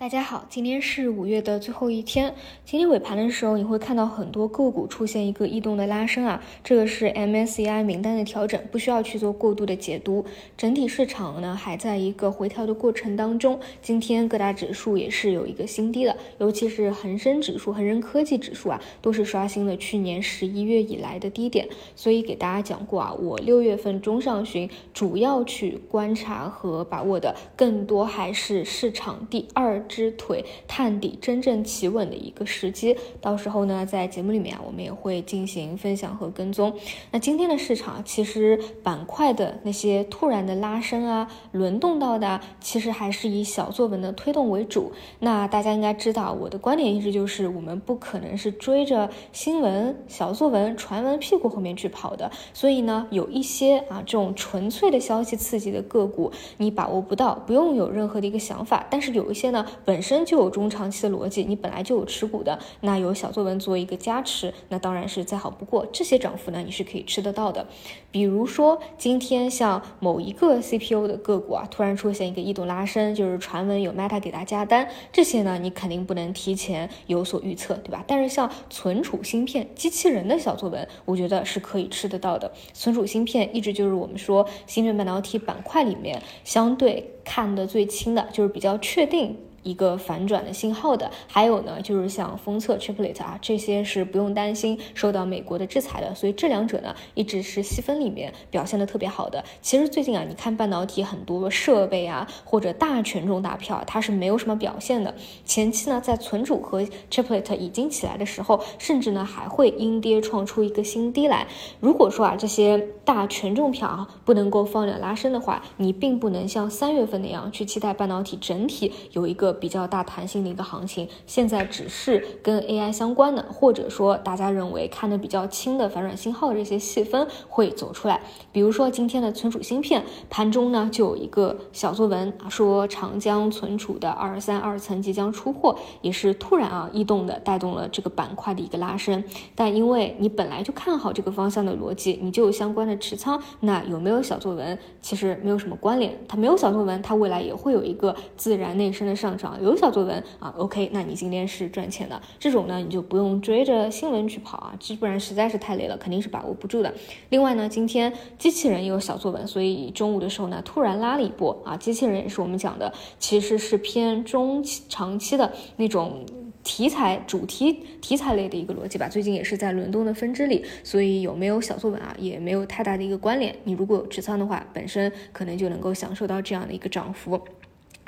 大家好，今天是五月的最后一天。今天尾盘的时候，你会看到很多个股出现一个异动的拉升啊，这个是 MSCI 名单的调整，不需要去做过度的解读。整体市场呢还在一个回调的过程当中。今天各大指数也是有一个新低的，尤其是恒生指数、恒生科技指数啊，都是刷新了去年十一月以来的低点。所以给大家讲过啊，我六月份中上旬主要去观察和把握的，更多还是市场第二。只腿探底真正企稳的一个时机，到时候呢，在节目里面啊，我们也会进行分享和跟踪。那今天的市场，其实板块的那些突然的拉升啊，轮动到的，其实还是以小作文的推动为主。那大家应该知道，我的观点一直就是，我们不可能是追着新闻、小作文、传闻屁股后面去跑的。所以呢，有一些啊，这种纯粹的消息刺激的个股，你把握不到，不用有任何的一个想法。但是有一些呢。本身就有中长期的逻辑，你本来就有持股的，那有小作文做一个加持，那当然是再好不过。这些涨幅呢，你是可以吃得到的。比如说今天像某一个 CPU 的个股啊，突然出现一个异动拉升，就是传闻有 Meta 给它加单，这些呢，你肯定不能提前有所预测，对吧？但是像存储芯片、机器人的小作文，我觉得是可以吃得到的。存储芯片一直就是我们说芯片半导体板块里面相对看得最清的，就是比较确定。一个反转的信号的，还有呢，就是像封测 Triplet 啊，这些是不用担心受到美国的制裁的，所以这两者呢，一直是细分里面表现的特别好的。其实最近啊，你看半导体很多设备啊，或者大权重大票，它是没有什么表现的。前期呢，在存储和 Triplet 已经起来的时候，甚至呢还会阴跌创出一个新低来。如果说啊，这些大权重票啊不能够放量拉升的话，你并不能像三月份那样去期待半导体整体有一个。比较大弹性的一个行情，现在只是跟 AI 相关的，或者说大家认为看的比较轻的反转信号这些细分会走出来。比如说今天的存储芯片盘中呢，就有一个小作文啊，说长江存储的二三二层即将出货，也是突然啊异动的，带动了这个板块的一个拉升。但因为你本来就看好这个方向的逻辑，你就有相关的持仓，那有没有小作文其实没有什么关联。它没有小作文，它未来也会有一个自然内生的上。有小作文啊，OK，那你今天是赚钱的。这种呢，你就不用追着新闻去跑啊，这不然实在是太累了，肯定是把握不住的。另外呢，今天机器人也有小作文，所以中午的时候呢，突然拉了一波啊。机器人也是我们讲的，其实是偏中、长期的那种题材、主题题材类的一个逻辑吧。最近也是在轮动的分支里，所以有没有小作文啊，也没有太大的一个关联。你如果有持仓的话，本身可能就能够享受到这样的一个涨幅。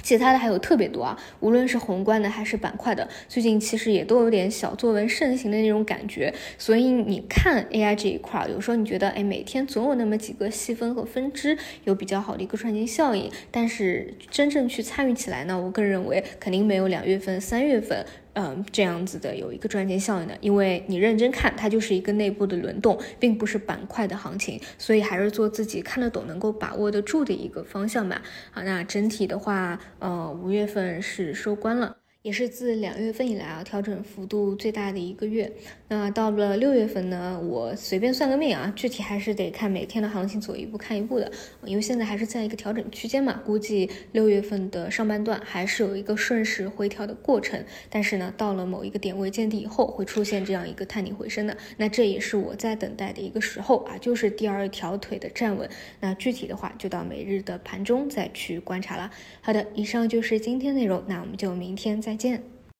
其他的还有特别多啊，无论是宏观的还是板块的，最近其实也都有点小作文盛行的那种感觉。所以你看 AI 这一块儿，有时候你觉得，哎，每天总有那么几个细分和分支有比较好的一个赚钱效应，但是真正去参与起来呢，我个人认为肯定没有两月份、三月份。嗯，这样子的有一个赚钱效应的，因为你认真看，它就是一个内部的轮动，并不是板块的行情，所以还是做自己看得懂、能够把握得住的一个方向吧。啊，那整体的话，呃，五月份是收官了。也是自两月份以来啊，调整幅度最大的一个月。那到了六月份呢，我随便算个命啊，具体还是得看每天的行情走一步看一步的。因为现在还是在一个调整区间嘛，估计六月份的上半段还是有一个顺势回调的过程。但是呢，到了某一个点位见底以后，会出现这样一个探底回升的。那这也是我在等待的一个时候啊，就是第二条腿的站稳。那具体的话，就到每日的盘中再去观察了。好的，以上就是今天内容，那我们就明天再。再见。